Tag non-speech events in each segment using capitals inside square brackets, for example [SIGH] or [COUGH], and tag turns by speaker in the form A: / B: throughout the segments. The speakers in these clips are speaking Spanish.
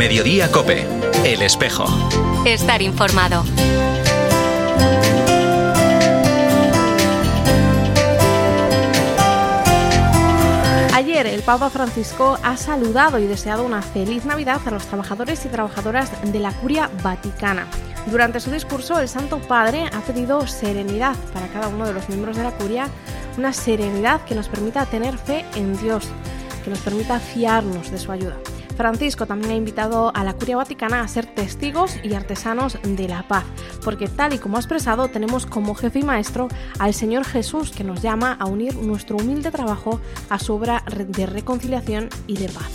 A: Mediodía Cope, El Espejo.
B: Estar informado.
C: Ayer el Papa Francisco ha saludado y deseado una feliz Navidad a los trabajadores y trabajadoras de la Curia Vaticana. Durante su discurso, el Santo Padre ha pedido serenidad para cada uno de los miembros de la Curia, una serenidad que nos permita tener fe en Dios, que nos permita fiarnos de su ayuda. Francisco también ha invitado a la Curia Vaticana a ser testigos y artesanos de la paz, porque tal y como ha expresado, tenemos como jefe y maestro al Señor Jesús que nos llama a unir nuestro humilde trabajo a su obra de reconciliación y de paz.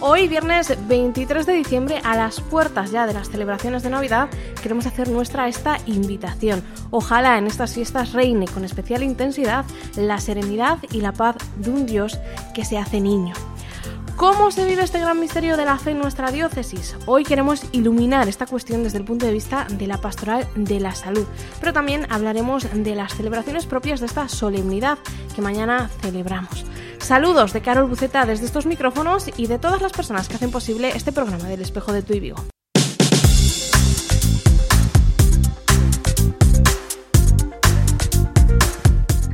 C: Hoy, viernes 23 de diciembre, a las puertas ya de las celebraciones de Navidad, queremos hacer nuestra esta invitación. Ojalá en estas fiestas reine con especial intensidad la serenidad y la paz de un Dios que se hace niño. ¿Cómo se vive este gran misterio de la fe en nuestra diócesis? Hoy queremos iluminar esta cuestión desde el punto de vista de la pastoral de la salud, pero también hablaremos de las celebraciones propias de esta solemnidad que mañana celebramos. Saludos de Carol Buceta desde estos micrófonos y de todas las personas que hacen posible este programa del espejo de tu y Vigo.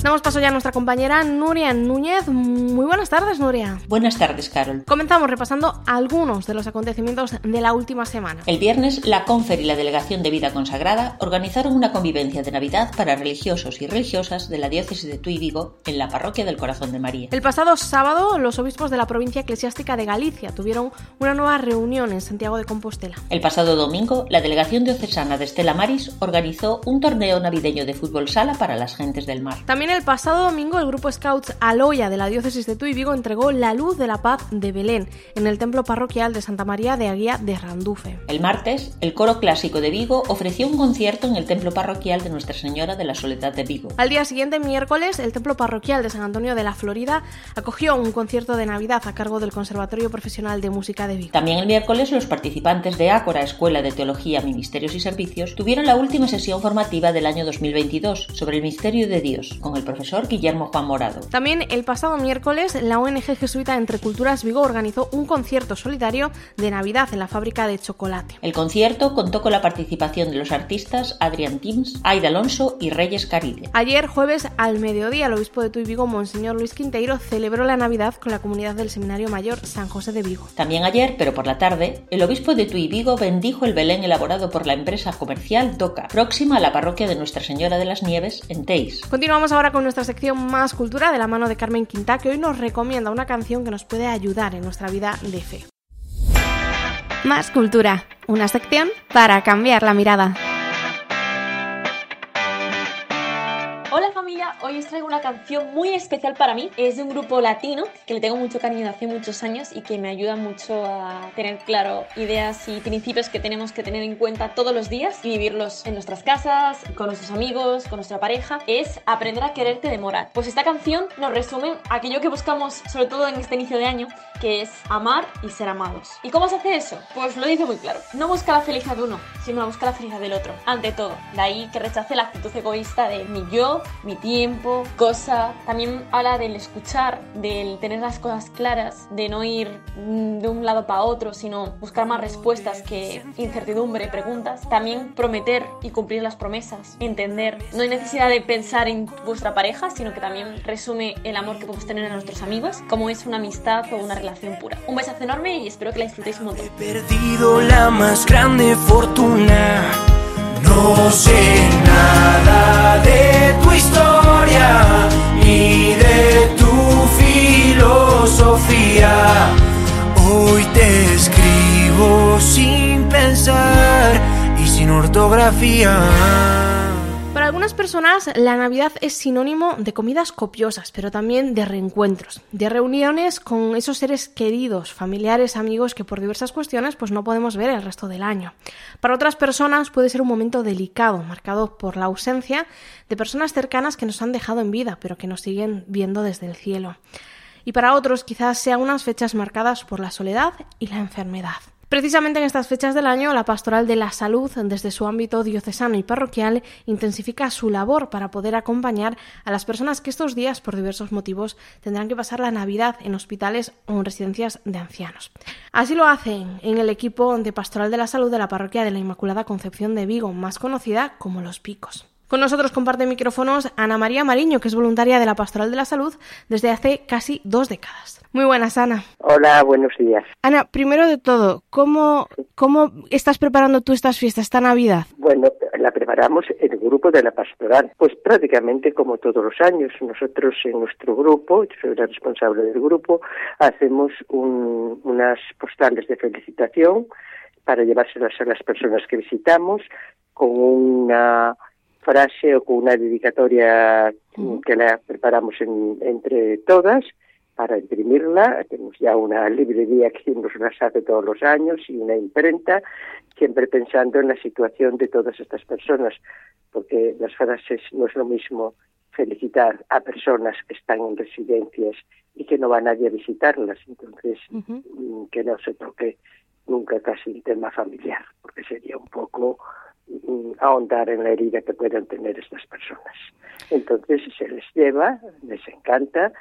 C: Damos paso ya a nuestra compañera Nuria Núñez. Muy buenas tardes, Nuria.
D: Buenas tardes, Carol.
C: Comenzamos repasando algunos de los acontecimientos de la última semana.
D: El viernes, la Confer y la Delegación de Vida Consagrada organizaron una convivencia de Navidad para religiosos y religiosas de la diócesis de Tuy Vigo en la parroquia del Corazón de María.
C: El pasado sábado, los obispos de la provincia eclesiástica de Galicia tuvieron una nueva reunión en Santiago de Compostela.
D: El pasado domingo, la Delegación Diocesana de Estela Maris organizó un torneo navideño de fútbol sala para las gentes del mar.
C: También el pasado domingo, el grupo Scouts Aloya de la diócesis de Tuy Vigo entregó la luz de la paz de Belén en el templo parroquial de Santa María de Aguía de Randufe.
D: El martes, el coro clásico de Vigo ofreció un concierto en el templo parroquial de Nuestra Señora de la Soledad de Vigo.
C: Al día siguiente, miércoles, el templo parroquial de San Antonio de la Florida acogió un concierto de Navidad a cargo del Conservatorio Profesional de Música de Vigo.
D: También el miércoles, los participantes de Ácora Escuela de Teología, Ministerios y Servicios tuvieron la última sesión formativa del año 2022 sobre el misterio de Dios con el profesor Guillermo Juan Morado.
C: También el pasado miércoles, la ONG jesuita Entre Culturas Vigo organizó un concierto solidario de Navidad en la fábrica de chocolate.
D: El concierto contó con la participación de los artistas Adrián Tims, Aida Alonso y Reyes Carille.
C: Ayer, jueves, al mediodía, el obispo de Tuy Vigo, Monseñor Luis Quinteiro, celebró la Navidad con la comunidad del Seminario Mayor San José de Vigo.
D: También ayer, pero por la tarde, el obispo de Tuy Vigo bendijo el Belén elaborado por la empresa comercial DOCA, próxima a la parroquia de Nuestra Señora de las Nieves, en Teis.
C: Continuamos ahora con nuestra sección Más Cultura de la mano de Carmen Quinta, que hoy nos recomienda una canción que nos puede ayudar en nuestra vida de fe. Más Cultura, una sección para cambiar la mirada.
E: Familia, hoy os traigo una canción muy especial para mí. Es de un grupo latino que le tengo mucho cariño de hace muchos años y que me ayuda mucho a tener claro ideas y principios que tenemos que tener en cuenta todos los días y vivirlos en nuestras casas, con nuestros amigos, con nuestra pareja. Es Aprender a quererte de Morat. Pues esta canción nos resume aquello que buscamos, sobre todo en este inicio de año, que es amar y ser amados. ¿Y cómo se hace eso? Pues lo dice muy claro. No busca la felicidad de uno, sino busca la felicidad del otro. Ante todo, de ahí que rechace la actitud egoísta de mi yo, mi tiempo, cosa. También habla del escuchar, del tener las cosas claras, de no ir de un lado para otro, sino buscar más respuestas que incertidumbre, preguntas. También prometer y cumplir las promesas, entender. No hay necesidad de pensar en vuestra pareja, sino que también resume el amor que podemos tener a nuestros amigos, como es una amistad o una relación pura. Un besazo enorme y espero que la disfrutéis un montón.
F: He perdido la más grande fortuna. No sé nada de tu historia ni de tu filosofía. Hoy te escribo sin pensar y sin ortografía.
C: Algunas personas, la Navidad es sinónimo de comidas copiosas, pero también de reencuentros, de reuniones con esos seres queridos, familiares, amigos que por diversas cuestiones pues no podemos ver el resto del año. Para otras personas puede ser un momento delicado, marcado por la ausencia de personas cercanas que nos han dejado en vida, pero que nos siguen viendo desde el cielo. Y para otros quizás sean unas fechas marcadas por la soledad y la enfermedad. Precisamente en estas fechas del año, la Pastoral de la Salud, desde su ámbito diocesano y parroquial, intensifica su labor para poder acompañar a las personas que estos días, por diversos motivos, tendrán que pasar la Navidad en hospitales o en residencias de ancianos. Así lo hacen en el equipo de Pastoral de la Salud de la Parroquia de la Inmaculada Concepción de Vigo, más conocida como Los Picos. Con nosotros comparte micrófonos Ana María Mariño, que es voluntaria de la Pastoral de la Salud desde hace casi dos décadas. Muy buenas, Ana.
G: Hola, buenos días.
C: Ana, primero de todo, ¿cómo, cómo estás preparando tú estas fiestas, esta Navidad?
G: Bueno, la preparamos el grupo de la Pastoral, pues prácticamente como todos los años. Nosotros en nuestro grupo, yo soy la responsable del grupo, hacemos unas postales de felicitación para llevárselas a las personas que visitamos con una frase o con una dedicatoria que la preparamos entre todas para imprimirla. Tenemos ya una librería que nos las hace todos los años y una imprenta, siempre pensando en la situación de todas estas personas, porque las frases no es lo mismo felicitar a personas que están en residencias y que no va nadie a visitarlas, entonces mm, que no se toque nunca casi un tema familiar, porque sería un poco ahondar en la herida que puedan tener estas personas. Entonces se les lleva, les encanta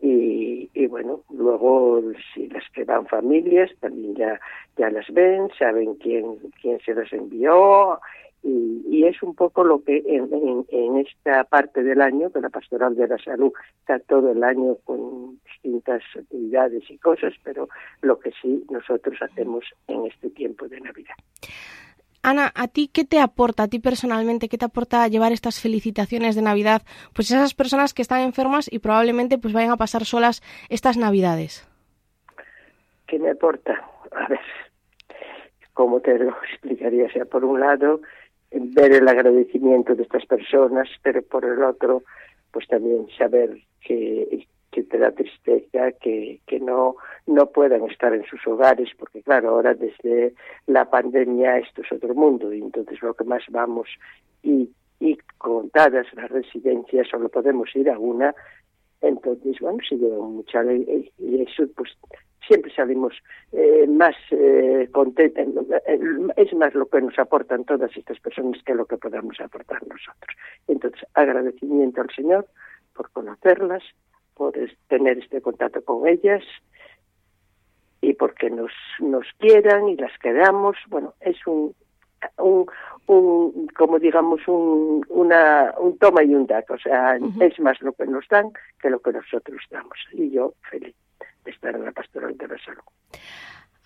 G: y, y, bueno, luego si las que van familias también ya, ya las ven, saben quién, quién se las envió y, y es un poco lo que en, en, esta parte del año, que la Pastoral de la Salud está todo el año con distintas actividades y cosas, pero lo que sí nosotros hacemos en este tiempo de Navidad.
C: Ana, ¿a ti qué te aporta, a ti personalmente, qué te aporta llevar estas felicitaciones de Navidad? Pues esas personas que están enfermas y probablemente pues vayan a pasar solas estas Navidades.
G: ¿Qué me aporta? A ver, ¿cómo te lo explicaría? O sea, por un lado, ver el agradecimiento de estas personas, pero por el otro, pues también saber que que te da tristeza que, que no, no puedan estar en sus hogares, porque claro, ahora desde la pandemia esto es otro mundo, y entonces lo que más vamos y, y contadas las residencias solo podemos ir a una, entonces bueno, se lleva mucha y eso pues siempre salimos eh, más eh, contentos, eh, es más lo que nos aportan todas estas personas que lo que podamos aportar nosotros. Entonces, agradecimiento al Señor por conocerlas, por tener este contacto con ellas y porque nos, nos quieran y las queramos. Bueno, es un, un, un como digamos, un, una, un toma y un dato. O sea, es más lo que nos dan que lo que nosotros damos. Y yo feliz de estar en la pastoral de la salud.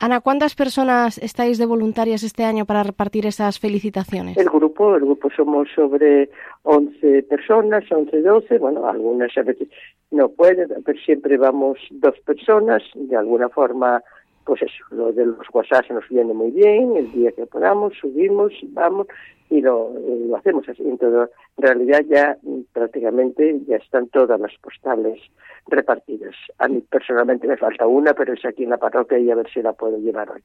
C: Ana, ¿cuántas personas estáis de voluntarias este año para repartir esas felicitaciones?
G: El grupo, el grupo somos sobre 11 personas, 11, 12, bueno, algunas a veces no pueden, pero siempre vamos dos personas, de alguna forma, pues eso, lo de los WhatsApp nos viene muy bien, el día que podamos, subimos, vamos, y lo, lo hacemos así. Entonces, en realidad ya prácticamente ya están todas las postales repartidas. A mí personalmente me falta una, pero es aquí en la parroquia y a ver si la puedo llevar hoy.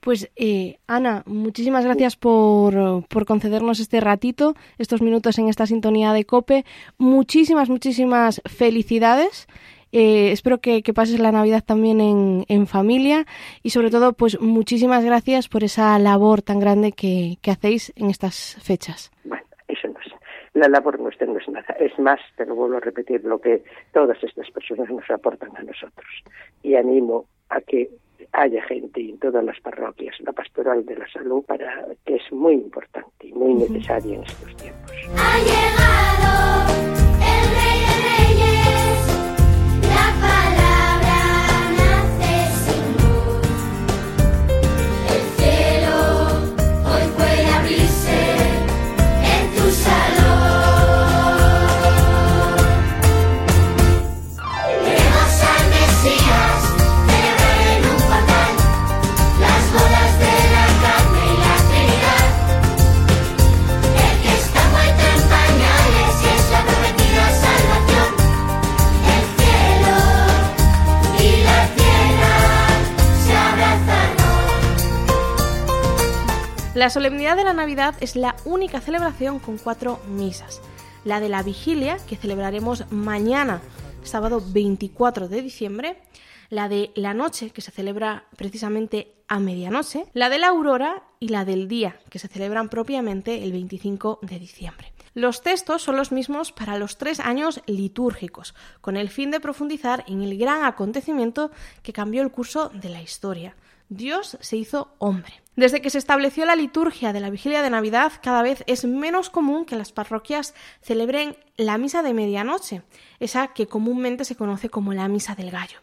C: Pues eh, Ana, muchísimas gracias por, por, concedernos este ratito, estos minutos en esta sintonía de Cope. Muchísimas, muchísimas felicidades eh, espero que, pases la Navidad también en, en, familia y sobre todo, pues muchísimas gracias por esa labor tan grande que, que hacéis en estas fechas.
G: Bueno, eso no es. La labor nuestra no es nada. Es más, te lo vuelvo a repetir, lo que todas estas personas nos aportan a nosotros. Y animo a que haya gente en todas las parroquias, la pastoral de la salud, para que es muy importante y muy necesaria en estos tiempos.
C: La solemnidad de la Navidad es la única celebración con cuatro misas. La de la vigilia, que celebraremos mañana, sábado 24 de diciembre, la de la noche, que se celebra precisamente a medianoche, la de la aurora y la del día, que se celebran propiamente el 25 de diciembre. Los textos son los mismos para los tres años litúrgicos, con el fin de profundizar en el gran acontecimiento que cambió el curso de la historia. Dios se hizo hombre. Desde que se estableció la liturgia de la vigilia de Navidad, cada vez es menos común que las parroquias celebren la misa de medianoche, esa que comúnmente se conoce como la misa del gallo.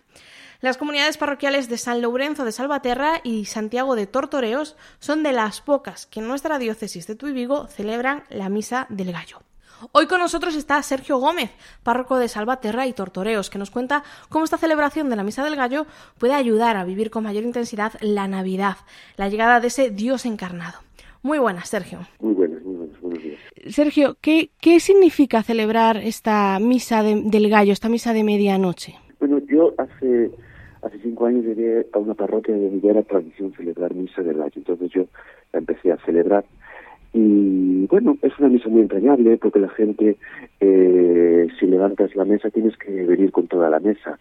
C: Las comunidades parroquiales de San Lourenzo de Salvaterra y Santiago de Tortoreos son de las pocas que en nuestra diócesis de Tuy Vigo celebran la misa del gallo. Hoy con nosotros está Sergio Gómez, párroco de Salvaterra y Tortoreos, que nos cuenta cómo esta celebración de la Misa del Gallo puede ayudar a vivir con mayor intensidad la Navidad, la llegada de ese Dios encarnado. Muy buenas, Sergio.
H: Muy buenas, muy buenas, buenos días.
C: Sergio, ¿qué, qué significa celebrar esta Misa de- del Gallo, esta Misa de medianoche?
H: Bueno, yo hace hace cinco años llegué a una parroquia donde ya era tradición celebrar misa del gallo, entonces yo la empecé a celebrar y bueno, es una misa muy entrañable porque la gente, eh, si levantas la mesa, tienes que venir con toda la mesa,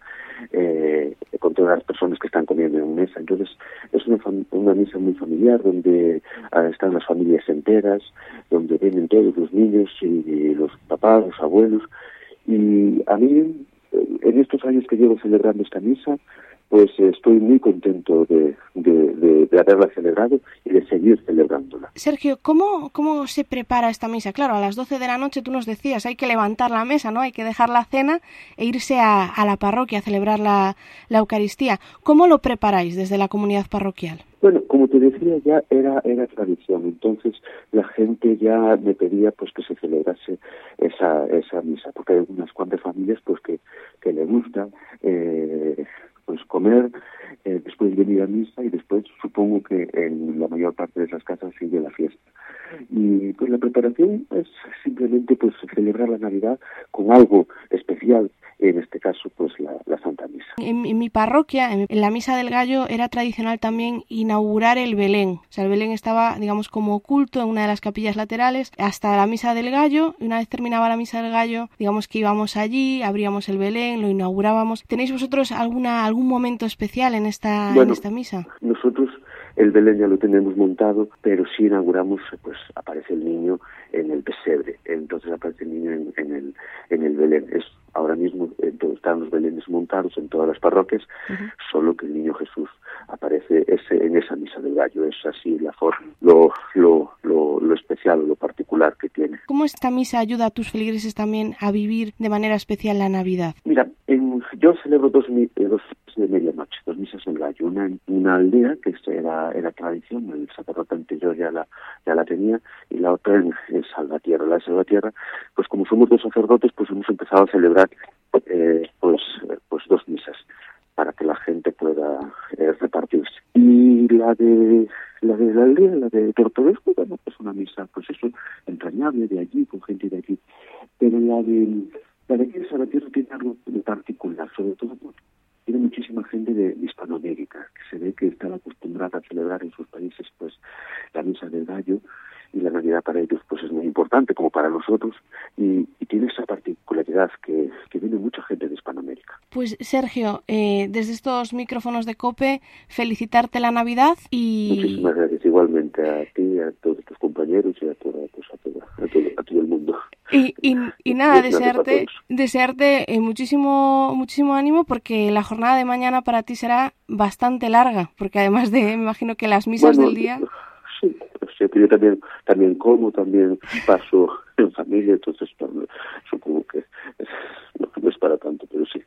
H: eh, con todas las personas que están comiendo en mesa. Entonces, es una, una misa muy familiar donde ah, están las familias enteras, donde vienen todos los niños y, los papás, los abuelos. Y a mí, eh, en estos años que llevo celebrando esta misa, pues estoy muy contento de, de, de- de haberla celebrado y de seguir celebrándola.
C: Sergio, ¿cómo, ¿cómo se prepara esta misa? Claro, a las 12 de la noche tú nos decías, hay que levantar la mesa, ¿no? Hay que dejar la cena e irse a, a la parroquia a celebrar la, la Eucaristía. ¿Cómo lo preparáis desde la comunidad parroquial?
H: Bueno, como te decía, ya era era tradición. Entonces la gente ya me pedía pues que se celebrase esa esa misa, porque hay unas cuantas familias pues que que le gusta eh, comer, eh, después venir a misa y después supongo que en la mayor parte de esas casas sigue la fiesta. Y pues la preparación es simplemente pues celebrar la Navidad con algo especial, en este caso pues la.
C: En, en mi parroquia, en, en la misa del gallo, era tradicional también inaugurar el Belén. O sea, el Belén estaba, digamos, como oculto en una de las capillas laterales hasta la misa del gallo. Y una vez terminaba la misa del gallo, digamos que íbamos allí, abríamos el Belén, lo inaugurábamos. ¿Tenéis vosotros alguna algún momento especial en esta, en esta misa?
H: Nosotros el Belén ya lo tenemos montado, pero si inauguramos, pues aparece el niño en el pesebre, entonces aparece el niño en, en el en el Belén. Es ahora mismo todo- están los Belenes montados en todas las parroquias, solo que el niño Jesús aparece ese, en esa misa del gallo. Es así la forma, lo, lo, lo, lo especial, lo particular que tiene.
C: ¿Cómo esta misa ayuda a tus feligreses también a vivir de manera especial la Navidad?
H: Mira, en- yo celebro dos, eh, dos de medianoche, dos misas del gallo. Una en una aldea, que era, era tradición, el sacerdote anterior ya la, ya la tenía, y la otra en, en Salvatierra. La de Salvatierra, pues como somos dos sacerdotes, pues hemos empezado a celebrar eh, pues, eh, pues dos misas para que la gente pueda eh, repartirse. Y la de la de la aldea, la de Tortoresco, bueno, es una misa, pues eso, entrañable de allí, con gente de aquí. Pero la de la de aquí de Salvatierra tiene algo de particular, sobre todo porque tiene muchísima gente de Hispanoamérica, que se ve que están acostumbrada a celebrar en sus países pues la misa del gallo y la Navidad para ellos pues es muy importante como para nosotros y, y tiene esa particularidad que, que viene mucha gente de Hispanoamérica.
C: Pues Sergio, eh, desde estos micrófonos de COPE, felicitarte la Navidad y...
H: Muchísimas gracias igualmente a ti, a todos tus compañeros y a, toda, pues, a, toda- a todo, a todo el mundo.
C: Y, y, y [LAUGHS] nada, desearte, desearte eh, muchísimo, muchísimo ánimo porque la jornada de mañana para ti será bastante larga, porque además de, me imagino que las misas
H: Bueno,
C: del día... [LAUGHS]
H: Sí, yo también, también como, también paso [LAUGHS] en familia, entonces supongo que [LAUGHS] no, no es para tanto, pero sí.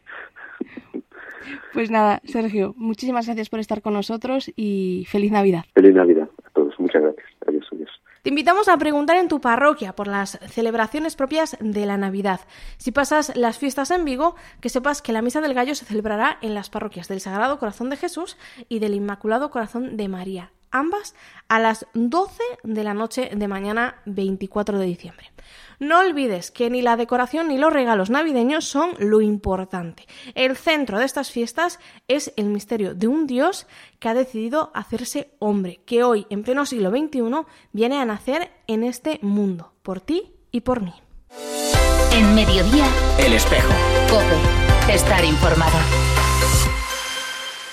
C: Pues nada, Sergio, muchísimas gracias por estar con nosotros y feliz Navidad.
H: Feliz Navidad a todos, muchas gracias. Adiós, adiós.
C: Te invitamos a preguntar en tu parroquia por las celebraciones propias de la Navidad. Si pasas las fiestas en Vigo, que sepas que la Misa del Gallo se celebrará en las parroquias del Sagrado Corazón de Jesús y del Inmaculado Corazón de María, ambas a las 12 de la noche de mañana 24 de diciembre. No olvides que ni la decoración ni los regalos navideños son lo importante. El centro de estas fiestas es el misterio de un Dios que ha decidido hacerse hombre, que hoy, en pleno siglo XXI, viene a nacer en este mundo, por ti y por mí.
B: En mediodía,
A: El espejo.
B: Cope. Estar informado.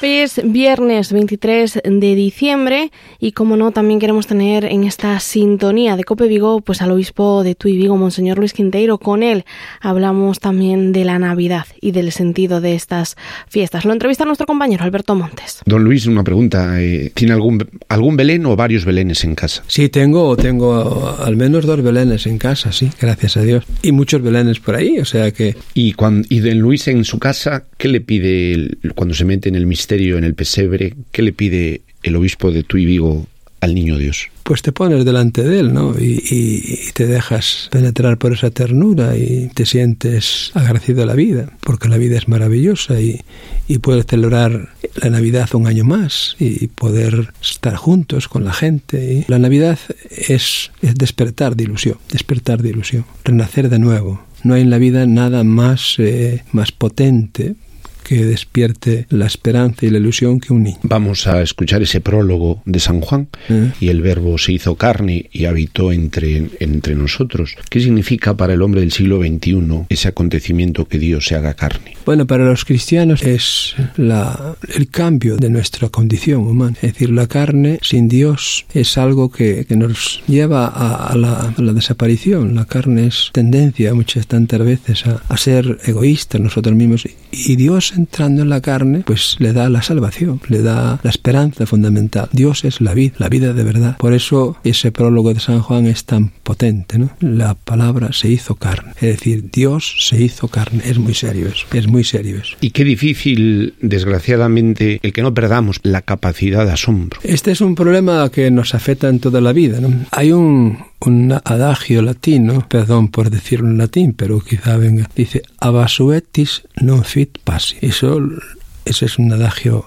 C: Hoy es viernes 23 de diciembre y como no, también queremos tener en esta sintonía de Cope Vigo pues al obispo de Tui Vigo, Monseñor Luis Quinteiro. Con él hablamos también de la Navidad y del sentido de estas fiestas. Lo entrevista nuestro compañero Alberto Montes.
I: Don Luis, una pregunta. eh, ¿Tiene algún, algún Belén o varios Belenes en casa?
J: Sí, tengo, tengo al menos dos belenes en casa, sí, gracias a Dios. Y muchos belenes por ahí, o sea que...
I: Y, cuando, y don Luis en su casa, ¿qué le pide el- cuando se mete en el misterio, en el pesebre? ¿Qué le pide el obispo de Tuy Vigo al niño Dios?
J: Pues te pones delante de él, ¿no? Y, te dejas penetrar por esa ternura y te sientes agradecido a la vida, porque la vida es maravillosa y, puedes celebrar la Navidad un año más y poder estar juntos con la gente. La Navidad es, es despertar de ilusión, despertar de ilusión, renacer de nuevo. No hay en la vida nada más, eh, más potente que despierte la esperanza y la ilusión que un niño.
I: Vamos a escuchar ese prólogo de San Juan.
J: ¿Eh?
I: Y el verbo se hizo carne y habitó entre, entre nosotros. ¿Qué significa para el hombre del siglo XXI ese acontecimiento que Dios se haga carne?
J: Bueno, para los cristianos es la, el cambio de nuestra condición humana. Es decir, la carne sin Dios es algo que, que nos lleva a, a la, a la desaparición. La carne es tendencia muchas tantas veces a, a ser egoístas nosotros mismos. Y Dios entrando en la carne, pues le da la salvación, le da la esperanza fundamental. Dios es la vida, la vida de verdad. Por eso ese prólogo de San Juan es tan potente, ¿no? La palabra se hizo carne. Es decir, Dios se hizo carne. Es muy serio eso. Es muy serio eso.
I: Y qué difícil, desgraciadamente, el que no perdamos la capacidad de asombro.
J: Este es un problema que nos afecta en toda la vida. ¿no? Hay un, un adagio latino, perdón por decirlo en latín, pero quizá venga, dice, abasuetis non fit passi. Eso, es un adagio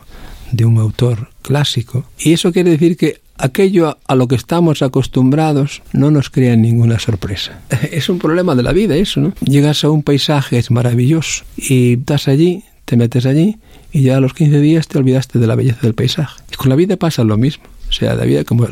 J: de un autor clásico. Y eso quiere decir que aquello a lo que estamos acostumbrados no nos crea ninguna sorpresa. [LAUGHS] Es un problema de la vida eso, ¿no? Llegas a un paisaje, es maravilloso, y estás allí, te metes allí, y ya a los 15 días te olvidaste de la belleza del paisaje. Y con la vida pasa lo mismo. Sea, la vida, como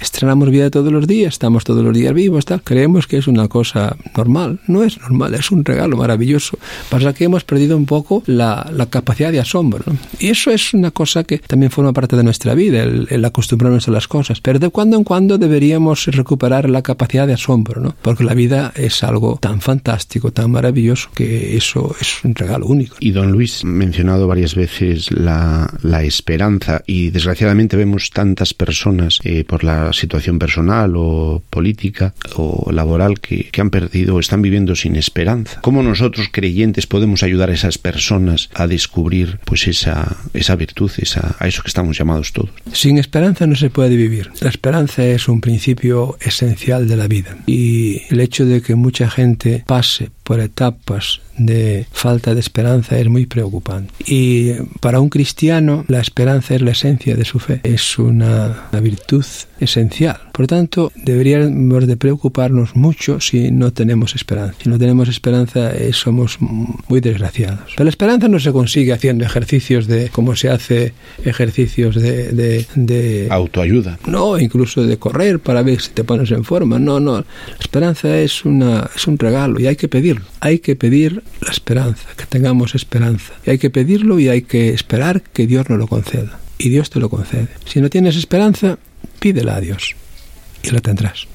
J: estrenamos vida todos los días, estamos todos los días vivos, tal, creemos que es una cosa normal. No es normal, es un regalo maravilloso. Pasa que hemos perdido un poco la, la capacidad de asombro. Y eso es una cosa que también forma parte de nuestra vida, el, el acostumbrarnos a las cosas. Pero de cuando en cuando deberíamos recuperar la capacidad de asombro, ¿no? Porque la vida es algo tan fantástico, tan maravilloso, que eso es un regalo único.
I: Y don Luis mencionado varias veces la, la esperanza y desgraciadamente vemos tantas personas eh, por la situación personal o política o laboral que, que han perdido o están viviendo sin esperanza. ¿Cómo nosotros creyentes podemos ayudar a esas personas a descubrir pues esa, esa virtud, esa, a eso que estamos llamados todos?
J: Sin esperanza no se puede vivir. La esperanza es un principio esencial de la vida. Y el hecho de que mucha gente pase por etapas de falta de esperanza es muy preocupante. Y para un cristiano la esperanza es la esencia de su fe, es una, una virtud esencial. Por tanto, deberíamos de preocuparnos mucho si no tenemos esperanza. Si no tenemos esperanza eh, somos muy desgraciados. Pero la esperanza no se consigue haciendo ejercicios de, como se hace ejercicios de, de, de
I: autoayuda.
J: No, incluso de correr para ver si te pones en forma. No, no. La esperanza es, una, es un regalo y hay que pedirlo. Hay que pedir la esperanza, que tengamos esperanza. Y hay que pedirlo y hay que esperar que Dios nos lo conceda. Y Dios te lo concede. Si no tienes esperanza, pídela a Dios y la tendrás.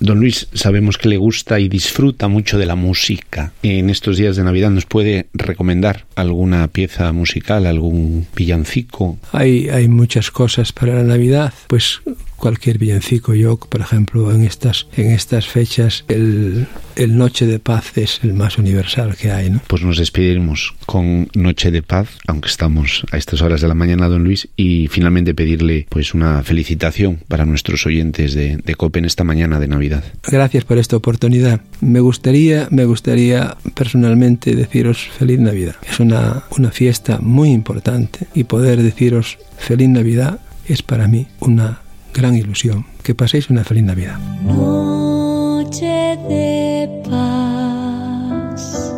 I: Don Luis, sabemos que le gusta y disfruta mucho de la música. En estos días de Navidad nos puede recomendar alguna pieza musical, algún villancico.
J: Hay, hay muchas cosas para la Navidad, pues cualquier villancico. Yo, por ejemplo, en estas, en estas fechas, el, el Noche de Paz es el más universal que hay, ¿no?
I: Pues nos despediremos con Noche de Paz, aunque estamos a estas horas de la mañana, don Luis, y finalmente pedirle pues una felicitación para nuestros oyentes de, de COPE en esta mañana de Navidad.
J: Gracias por esta oportunidad. Me gustaría, me gustaría personalmente deciros feliz Navidad. Es una, una fiesta muy importante y poder deciros feliz Navidad es para mí una gran ilusión. Que paséis una feliz Navidad.
K: Noche de paz,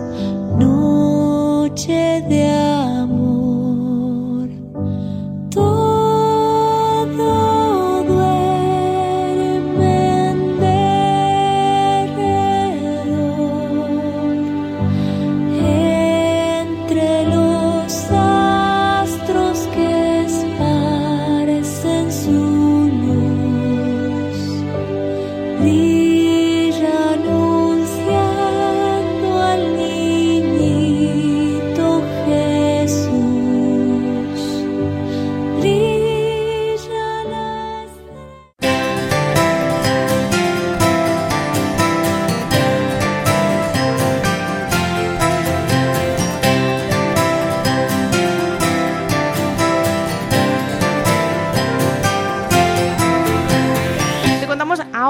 K: noche de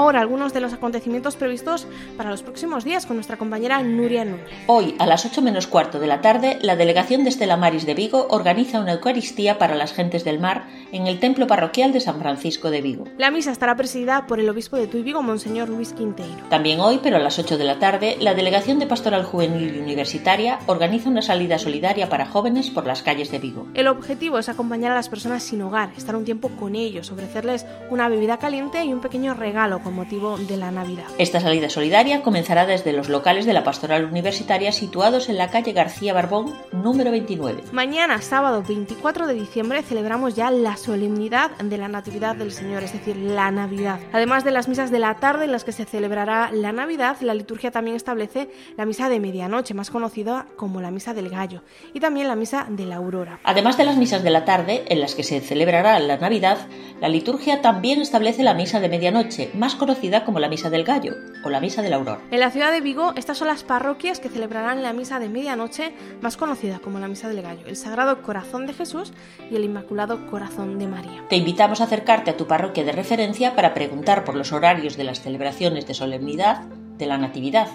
C: sobre algunos de los acontecimientos previstos para los próximos días con nuestra compañera Nuria Núñez.
D: Hoy, a las 8 menos cuarto de la tarde, la delegación de Estela Maris de Vigo organiza una Eucaristía para las gentes del mar en el templo parroquial de San Francisco de Vigo.
C: La misa estará presidida por el obispo de Tuy Vigo, Monseñor Luis Quinteiro.
D: También hoy, pero a las 8 de la tarde, la delegación de Pastoral Juvenil y Universitaria organiza una salida solidaria para jóvenes por las calles de Vigo.
C: El objetivo es acompañar a las personas sin hogar, estar un tiempo con ellos, ofrecerles una bebida caliente y un pequeño regalo con motivo de la Navidad.
D: Esta salida solidaria comenzará desde los locales de la Pastoral Universitaria situados en la calle García Barbón, número 29.
C: Mañana, sábado 24 de diciembre, celebramos ya la solemnidad de la Natividad del Señor, es decir, la Navidad. Además de las misas de la tarde en las que se celebrará la Navidad, la liturgia también establece la misa de medianoche, más conocida como la misa del gallo, y también la misa de la aurora.
D: Además de las misas de la tarde, en las que se celebrará la Navidad, la liturgia también establece la misa de medianoche, más conocida como la misa del gallo o la misa de la aurora.
C: En la ciudad de Vigo, estas son las parroquias que celebrarán la misa de medianoche, más conocida como la misa del gallo, el Sagrado Corazón de Jesús y el Inmaculado Corazón de María.
D: Te invitamos a acercarte a tu parroquia de referencia para preguntar por los horarios de las celebraciones de solemnidad de la Natividad,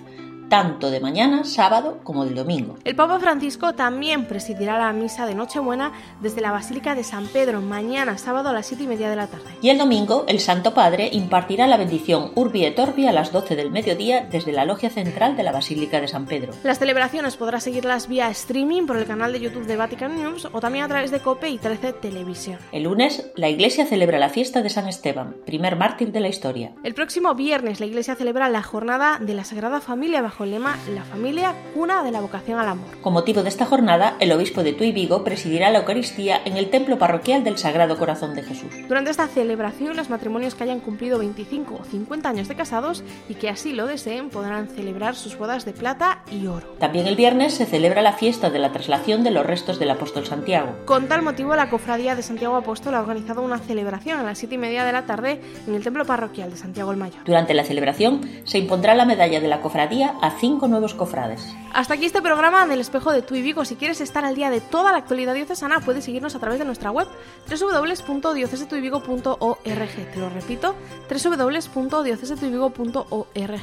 D: tanto de mañana, sábado, como del domingo.
C: El Papa Francisco también presidirá la misa de Nochebuena desde la Basílica de San Pedro, mañana, sábado a las 7 y media de la tarde.
D: Y el domingo, el Santo Padre impartirá la bendición Urbi et Orbi a las 12 del mediodía desde la logia central de la Basílica de San Pedro.
C: Las celebraciones podrás seguirlas vía streaming por el canal de YouTube de Vatican News o también a través de COPE y 13 Televisión.
D: El lunes, la Iglesia celebra la fiesta de San Esteban, primer mártir de la historia.
C: El próximo viernes, la Iglesia celebra la jornada de la Sagrada Familia bajo el lema La familia, cuna de la vocación al amor.
D: Con motivo de esta jornada, el obispo de Tuy Vigo presidirá la Eucaristía en el templo parroquial del Sagrado Corazón de Jesús.
C: Durante esta celebración, los matrimonios que hayan cumplido 25 o 50 años de casados y que así lo deseen podrán celebrar sus bodas de plata y oro.
D: También el viernes se celebra la fiesta de la traslación de los restos del apóstol Santiago.
C: Con tal motivo, la Cofradía de Santiago Apóstol ha organizado una celebración a las 7 y media de la tarde en el templo parroquial de Santiago el Mayor.
D: Durante la celebración se impondrá la medalla de la cofradía a cinco nuevos cofrades.
C: Hasta aquí este programa del espejo de Tu Vigo. Si quieres estar al día de toda la actualidad diocesana, puedes seguirnos a través de nuestra web www.diocesetuivigo.org. Te lo repito, www.diocesetuivigo.org.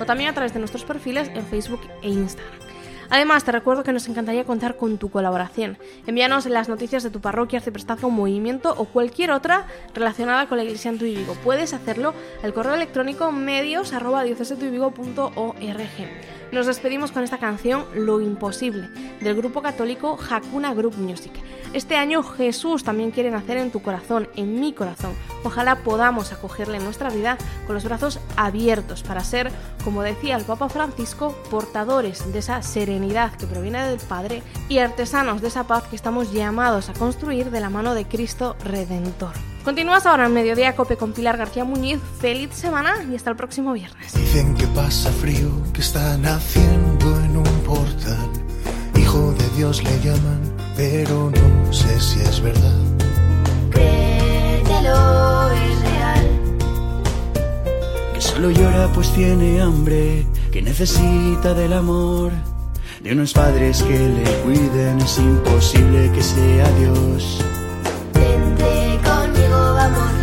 C: O también a través de nuestros perfiles en Facebook e Instagram. Además, te recuerdo que nos encantaría contar con tu colaboración. Envíanos las noticias de tu parroquia, arciprestazgo, movimiento o cualquier otra relacionada con la Iglesia en tu. Puedes hacerlo al correo electrónico medios arroba Nos despedimos con esta canción Lo Imposible, del grupo católico Hakuna Group Music. Este año Jesús también quiere nacer en tu corazón, en mi corazón. Ojalá podamos acogerle en nuestra vida con los brazos abiertos para ser, como decía el Papa Francisco, portadores de esa serenidad que proviene del Padre y artesanos de esa paz que estamos llamados a construir de la mano de Cristo Redentor. Continúas ahora en Mediodía Cope con Pilar García Muñiz. Feliz semana y hasta el próximo viernes.
F: Dicen que pasa frío, que está naciendo en un portal. Hijo de Dios le llaman, pero no sé si es verdad.
K: Créetelo, es real.
F: Que solo llora pues tiene hambre, que necesita del amor. De unos padres que le cuiden, es imposible que sea amor.